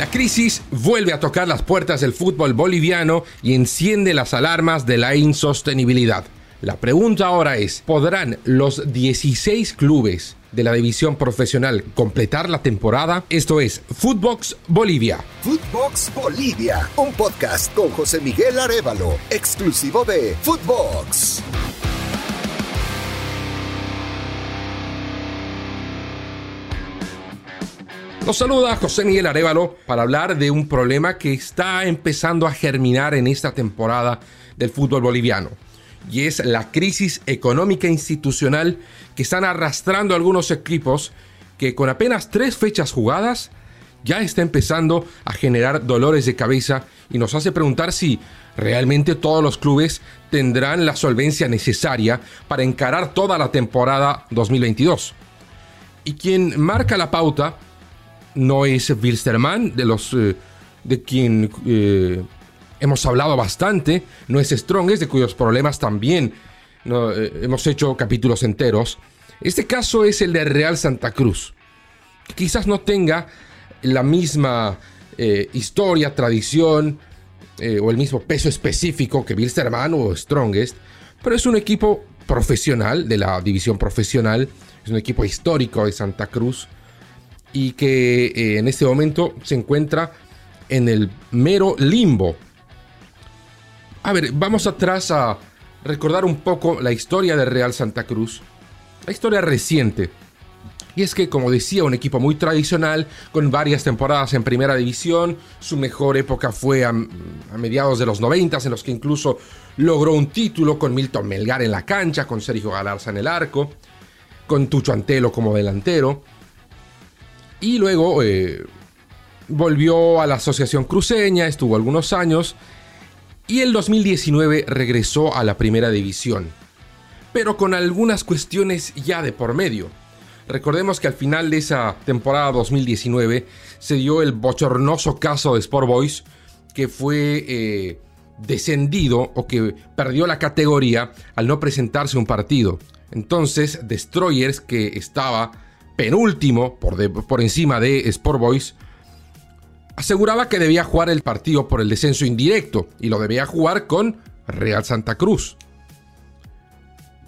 La crisis vuelve a tocar las puertas del fútbol boliviano y enciende las alarmas de la insostenibilidad. La pregunta ahora es, ¿podrán los 16 clubes de la división profesional completar la temporada? Esto es Footbox Bolivia. Footbox Bolivia, un podcast con José Miguel Arevalo, exclusivo de Footbox. Nos saluda José Miguel Arevalo para hablar de un problema que está empezando a germinar en esta temporada del fútbol boliviano. Y es la crisis económica institucional que están arrastrando algunos equipos que con apenas tres fechas jugadas ya está empezando a generar dolores de cabeza y nos hace preguntar si realmente todos los clubes tendrán la solvencia necesaria para encarar toda la temporada 2022. Y quien marca la pauta no es Wilstermann, de los eh, de quien eh, hemos hablado bastante, no es Strongest, de cuyos problemas también eh, hemos hecho capítulos enteros. Este caso es el de Real Santa Cruz. Quizás no tenga la misma historia, tradición o el mismo peso específico que Wilstermann o Strongest, pero es un equipo profesional de la división profesional, es un equipo histórico de Santa Cruz y que eh, en este momento se encuentra en el mero limbo. A ver, vamos atrás a recordar un poco la historia de Real Santa Cruz, la historia reciente. Y es que, como decía, un equipo muy tradicional, con varias temporadas en primera división, su mejor época fue a, mediados de los 90, en los que incluso logró un título con Milton Melgar en la cancha, con Sergio Galarza en el arco, con Tucho Antelo como delantero. Y luego eh, volvió a la Asociación Cruceña, estuvo algunos años. Y el 2019 regresó a la primera división. Pero con algunas cuestiones ya de por medio. Recordemos que al final de esa temporada 2019 se dio el bochornoso caso de Sport Boys, que fue eh, descendido o que perdió la categoría al no presentarse un partido. Entonces, Destroyers, que estaba penúltimo por, por encima de Sport Boys, aseguraba que debía jugar el partido por el descenso indirecto y lo debía jugar con Real Santa Cruz.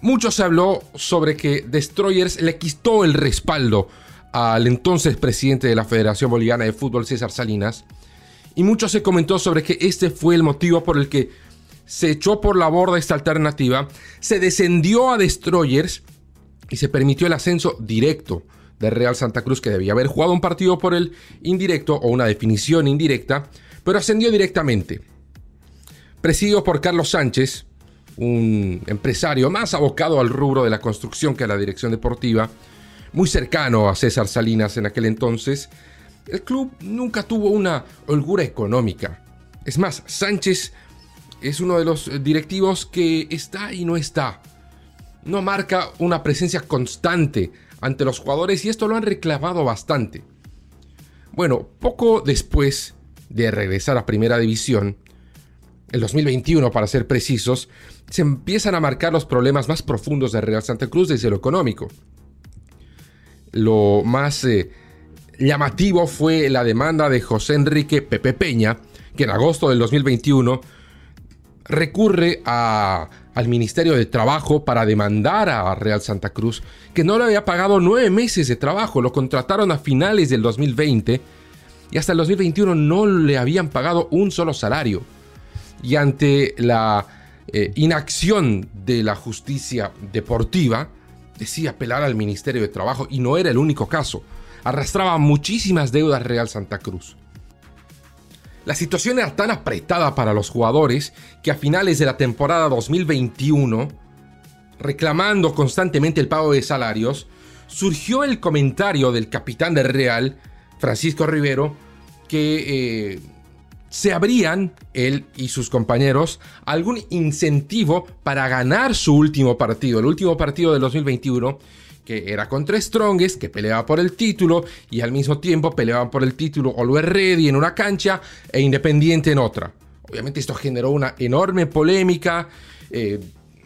Mucho se habló sobre que Destroyers le quitó el respaldo al entonces presidente de la Federación Boliviana de Fútbol, César Salinas, y mucho se comentó sobre que este fue el motivo por el que se echó por la borda esta alternativa, se descendió a Destroyers y se permitió el ascenso directo de Real Santa Cruz que debía haber jugado un partido por el indirecto o una definición indirecta, pero ascendió directamente. Presidido por Carlos Sánchez, un empresario más abocado al rubro de la construcción que a la dirección deportiva, muy cercano a César Salinas en aquel entonces, el club nunca tuvo una holgura económica. Es más, Sánchez es uno de los directivos que está y no está. No marca una presencia constante ante los jugadores y esto lo han reclamado bastante. Bueno, poco después de regresar a Primera División, el 2021 para ser precisos, se empiezan a marcar los problemas más profundos de Real Santa Cruz desde lo económico. Lo más eh, llamativo fue la demanda de José Enrique Pepe Peña, que en agosto del 2021 recurre a al Ministerio de Trabajo para demandar a Real Santa Cruz que no le había pagado nueve meses de trabajo. Lo contrataron a finales del 2020 y hasta el 2021 no le habían pagado un solo salario. Y ante la eh, inacción de la justicia deportiva, decía apelar al Ministerio de Trabajo y no era el único caso. Arrastraba muchísimas deudas Real Santa Cruz. La situación era tan apretada para los jugadores que a finales de la temporada 2021, reclamando constantemente el pago de salarios, surgió el comentario del capitán del Real, Francisco Rivero, que eh, se abrían, él y sus compañeros, algún incentivo para ganar su último partido, el último partido del 2021, que era contra Strongest, que peleaba por el título, y al mismo tiempo peleaban por el título Always Ready en una cancha e Independiente en otra. Obviamente esto generó una enorme polémica. Eh,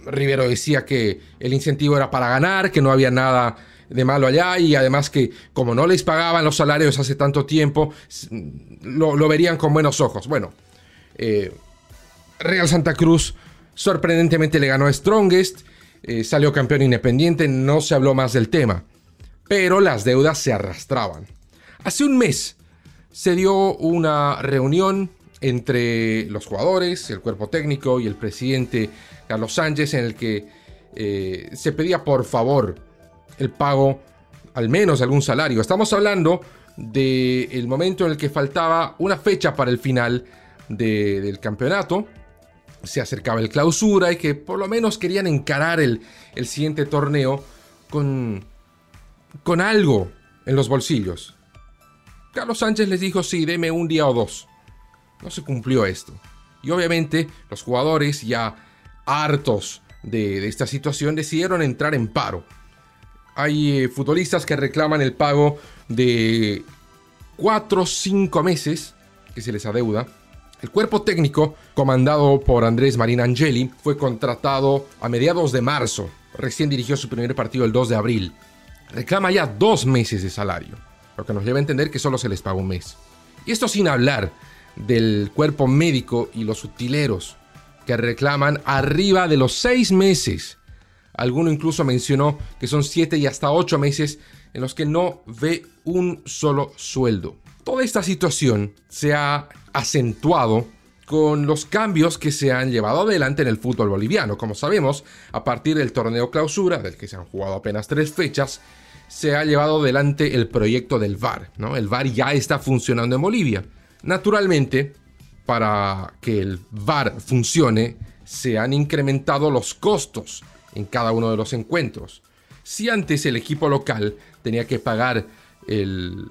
Rivero decía que el incentivo era para ganar, que no había nada de malo allá y además que como no les pagaban los salarios hace tanto tiempo, lo, verían con buenos ojos. Bueno, eh, Real Santa Cruz sorprendentemente le ganó a Strongest, eh, salió campeón independiente, no se habló más del tema, pero las deudas se arrastraban. Hace un mes se dio una reunión entre los jugadores, el cuerpo técnico y el presidente Carlos Sánchez en el que eh, se pedía por favor el pago al menos algún salario. Estamos hablando del momento en el que faltaba una fecha para el final del campeonato. Se acercaba el clausura y que por lo menos querían encarar el, el siguiente torneo con, con algo en los bolsillos. Carlos Sánchez les dijo, sí, deme un día o dos. No se cumplió esto. Y obviamente los jugadores ya hartos de, esta situación decidieron entrar en paro. Hay eh, futbolistas que reclaman el pago de 4 o 5 meses que se les adeuda. El cuerpo técnico, comandado por Andrés Marín Angeli, fue contratado a mediados de marzo. Recién dirigió su primer partido el 2 de abril. Reclama ya dos meses de salario, lo que nos lleva a entender que solo se les paga un mes. Y esto sin hablar del cuerpo médico y los utileros que reclaman arriba de los seis meses. Alguno incluso mencionó que son siete y hasta ocho meses en los que no ve un solo sueldo. Toda esta situación se ha acentuado con los cambios que se han llevado adelante en el fútbol boliviano. Como sabemos, a partir del torneo clausura, del que se han jugado apenas tres fechas, se ha llevado adelante el proyecto del VAR. ¿no? El VAR ya está funcionando en Bolivia. Naturalmente, para que el VAR funcione, se han incrementado los costos en cada uno de los encuentros. Si antes el equipo local tenía que pagar el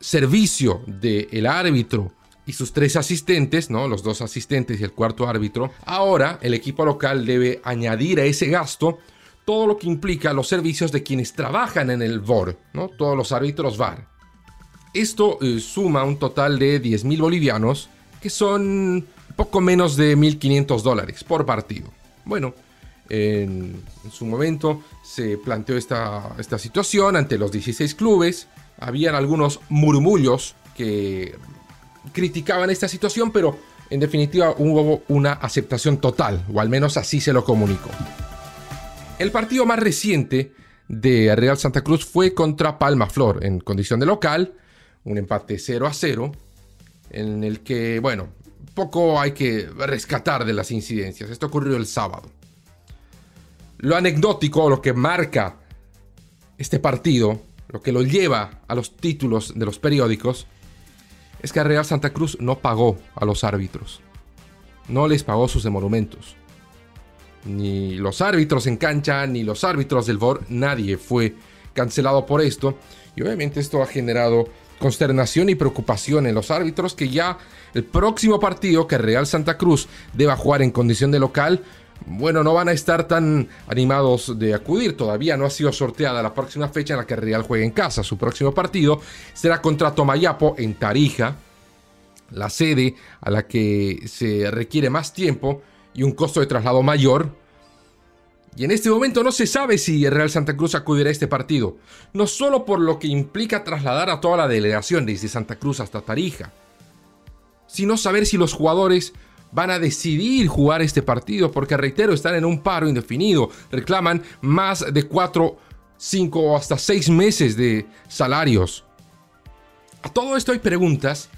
servicio del árbitro y sus tres asistentes, ¿no? los dos asistentes y el cuarto árbitro, ahora el equipo local debe añadir a ese gasto todo lo que implica los servicios de quienes trabajan en el VOR, ¿no? todos los árbitros VAR. Esto eh, suma un total de 10.000 bolivianos, que son poco menos de 1.500 dólares por partido. Bueno, en, su momento se planteó esta, esta situación ante los 16 clubes. Habían algunos murmullos que criticaban esta situación, pero en definitiva hubo una aceptación total, o al menos así se lo comunicó. El partido más reciente de Real Santa Cruz fue contra Palma Flor en condición de local un empate 0 a 0, en el que, bueno, poco hay que rescatar de las incidencias. Esto ocurrió el sábado. Lo anecdótico, lo que marca este partido, lo que lo lleva a los títulos de los periódicos, es que Real Santa Cruz no pagó a los árbitros. No les pagó sus emolumentos. Ni los árbitros en cancha, ni los árbitros del VOR, nadie fue cancelado por esto. Y obviamente esto ha generado consternación y preocupación en los árbitros que ya el próximo partido que Real Santa Cruz deba jugar en condición de local, bueno, no van a estar tan animados de acudir. Todavía no ha sido sorteada la próxima fecha en la que Real juegue en casa. Su próximo partido será contra Tomayapo en Tarija, la sede a la que se requiere más tiempo y un costo de traslado mayor y en este momento no se sabe si el Real Santa Cruz acudirá a este partido, no solo por lo que implica trasladar a toda la delegación desde Santa Cruz hasta Tarija, sino saber si los jugadores van a decidir jugar este partido, porque reitero, están en un paro indefinido, reclaman más de 4, 5 o hasta 6 meses de salarios. A todo esto hay preguntas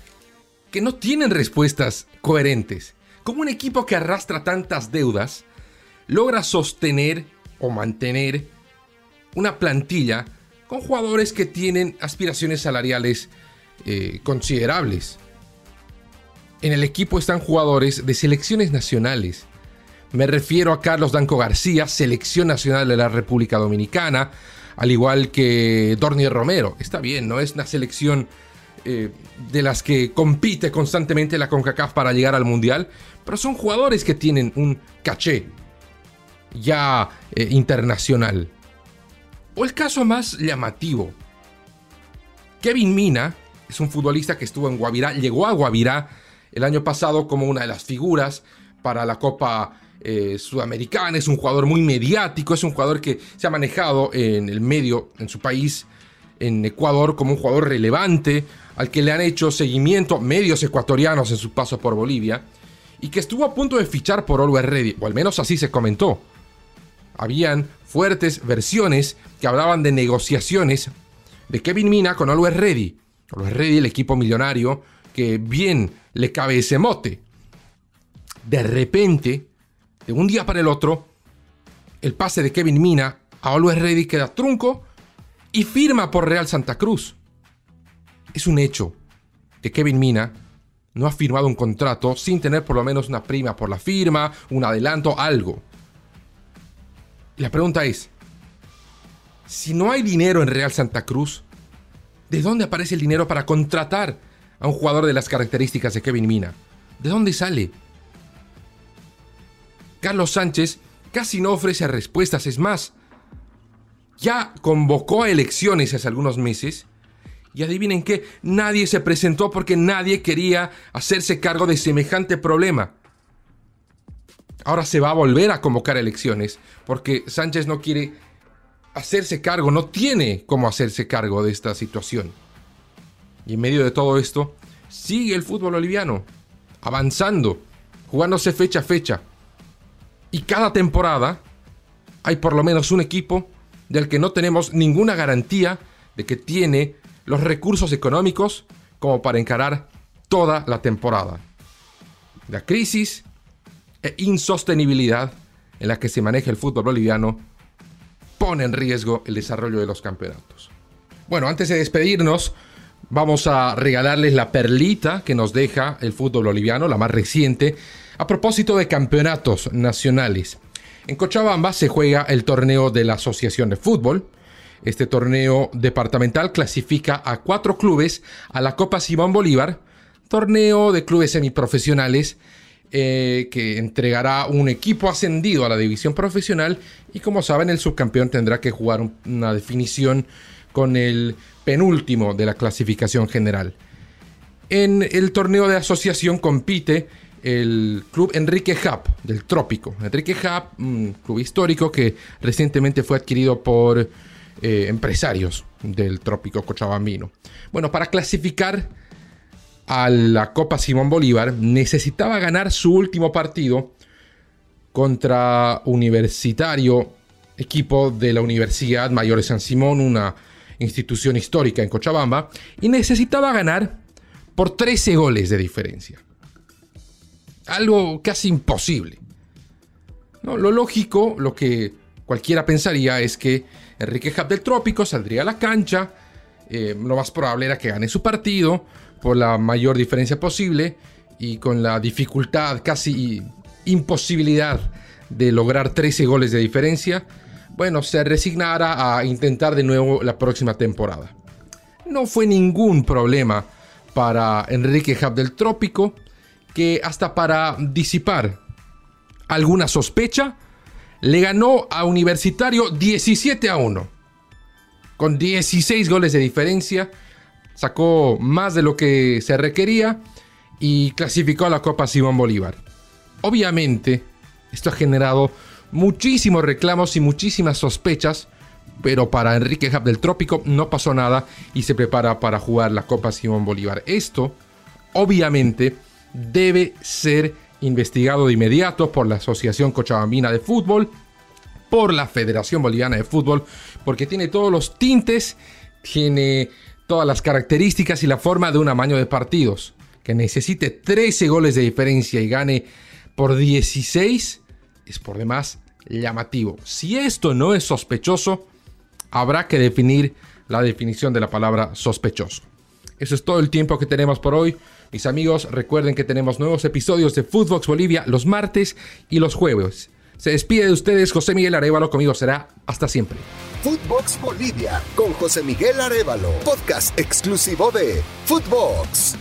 que no tienen respuestas coherentes. ¿Cómo un equipo que arrastra tantas deudas logra sostener o mantener una plantilla con jugadores que tienen aspiraciones salariales eh, considerables. En el equipo están jugadores de selecciones nacionales. Me refiero a Carlos Danco García, selección nacional de la República Dominicana, al igual que Dornier Romero. Está bien, no es una selección eh, de las que compite constantemente la CONCACAF para llegar al Mundial, pero son jugadores que tienen un caché, ya eh, internacional. O el caso más llamativo. Kevin Mina es un futbolista que estuvo en Guavirá, llegó a Guavirá el año pasado como una de las figuras para la Copa eh, sudamericana, es un jugador muy mediático, es un jugador que se ha manejado en el medio, en su país, en Ecuador, como un jugador relevante, al que le han hecho seguimiento medios ecuatorianos en su paso por Bolivia, y que estuvo a punto de fichar por Always Ready, o al menos así se comentó. Habían fuertes versiones que hablaban de negociaciones de Kevin Mina con Always Ready. Always Ready, el equipo millonario, que bien le cabe ese mote. De repente, de un día para el otro, el pase de Kevin Mina a Always Ready queda trunco y firma por Real Santa Cruz. Es un hecho que Kevin Mina no ha firmado un contrato sin tener por lo menos una prima por la firma, un adelanto, algo. La pregunta es, si no hay dinero en Real Santa Cruz, ¿de dónde aparece el dinero para contratar a un jugador de las características de Kevin Mina? ¿De dónde sale? Carlos Sánchez casi no ofrece respuestas, es más, ya convocó a elecciones hace algunos meses y adivinen qué, nadie se presentó porque nadie quería hacerse cargo de semejante problema. Ahora se va a volver a convocar elecciones porque Sánchez no quiere hacerse cargo, no tiene cómo hacerse cargo de esta situación. Y en medio de todo esto, sigue el fútbol boliviano, avanzando, jugándose fecha a fecha. Y cada temporada hay por lo menos un equipo del que no tenemos ninguna garantía de que tiene los recursos económicos como para encarar toda la temporada. La crisis e insostenibilidad en la que se maneja el fútbol boliviano pone en riesgo el desarrollo de los campeonatos. Bueno, antes de despedirnos, vamos a regalarles la perlita que nos deja el fútbol boliviano, la más reciente, a propósito de campeonatos nacionales. En Cochabamba se juega el torneo de la Asociación de Fútbol. Este torneo departamental clasifica a cuatro clubes a la Copa Simón Bolívar, torneo de clubes semiprofesionales eh, que entregará un equipo ascendido a la división profesional y como saben el subcampeón tendrá que jugar una definición con el penúltimo de la clasificación general. En el torneo de asociación compite el club Enrique Hub del Trópico. Enrique Hub, un club histórico que recientemente fue adquirido por eh, empresarios del Trópico Cochabambino. Bueno, para clasificar a la Copa Simón Bolívar necesitaba ganar su último partido contra Universitario, equipo de la Universidad Mayor de San Simón, una institución histórica en Cochabamba, y necesitaba ganar por 13 goles de diferencia algo casi imposible. ¿No? Lo lógico, lo que cualquiera pensaría es que Enrique Hub del Trópico saldría a la cancha, eh, lo más probable era que gane su partido por la mayor diferencia posible y con la dificultad, casi imposibilidad de lograr 13 goles de diferencia, bueno, se resignara a intentar de nuevo la próxima temporada. No fue ningún problema para Enrique Hub del Trópico, que hasta para disipar alguna sospecha, le ganó a Universitario 17 a 1. Con 16 goles de diferencia, sacó más de lo que se requería y clasificó a la Copa Simón Bolívar. Obviamente, esto ha generado muchísimos reclamos y muchísimas sospechas, pero para Enrique Hub del Trópico no pasó nada y se prepara para jugar la Copa Simón Bolívar. Esto, obviamente, debe ser investigado de inmediato por la Asociación Cochabambina de Fútbol, por la Federación Boliviana de Fútbol, porque tiene todos los tintes, tiene todas las características y la forma de un amaño de partidos. Que necesite 13 goles de diferencia y gane por 16 es por demás llamativo. Si esto no es sospechoso, habrá que definir la definición de la palabra sospechoso. Eso es todo el tiempo que tenemos por hoy. Mis amigos, recuerden que tenemos nuevos episodios de Footbox Bolivia los martes y los jueves. Se despide de ustedes José Miguel Arevalo, conmigo será hasta siempre. Footbox Bolivia con José Miguel Arevalo, podcast exclusivo de Footbox.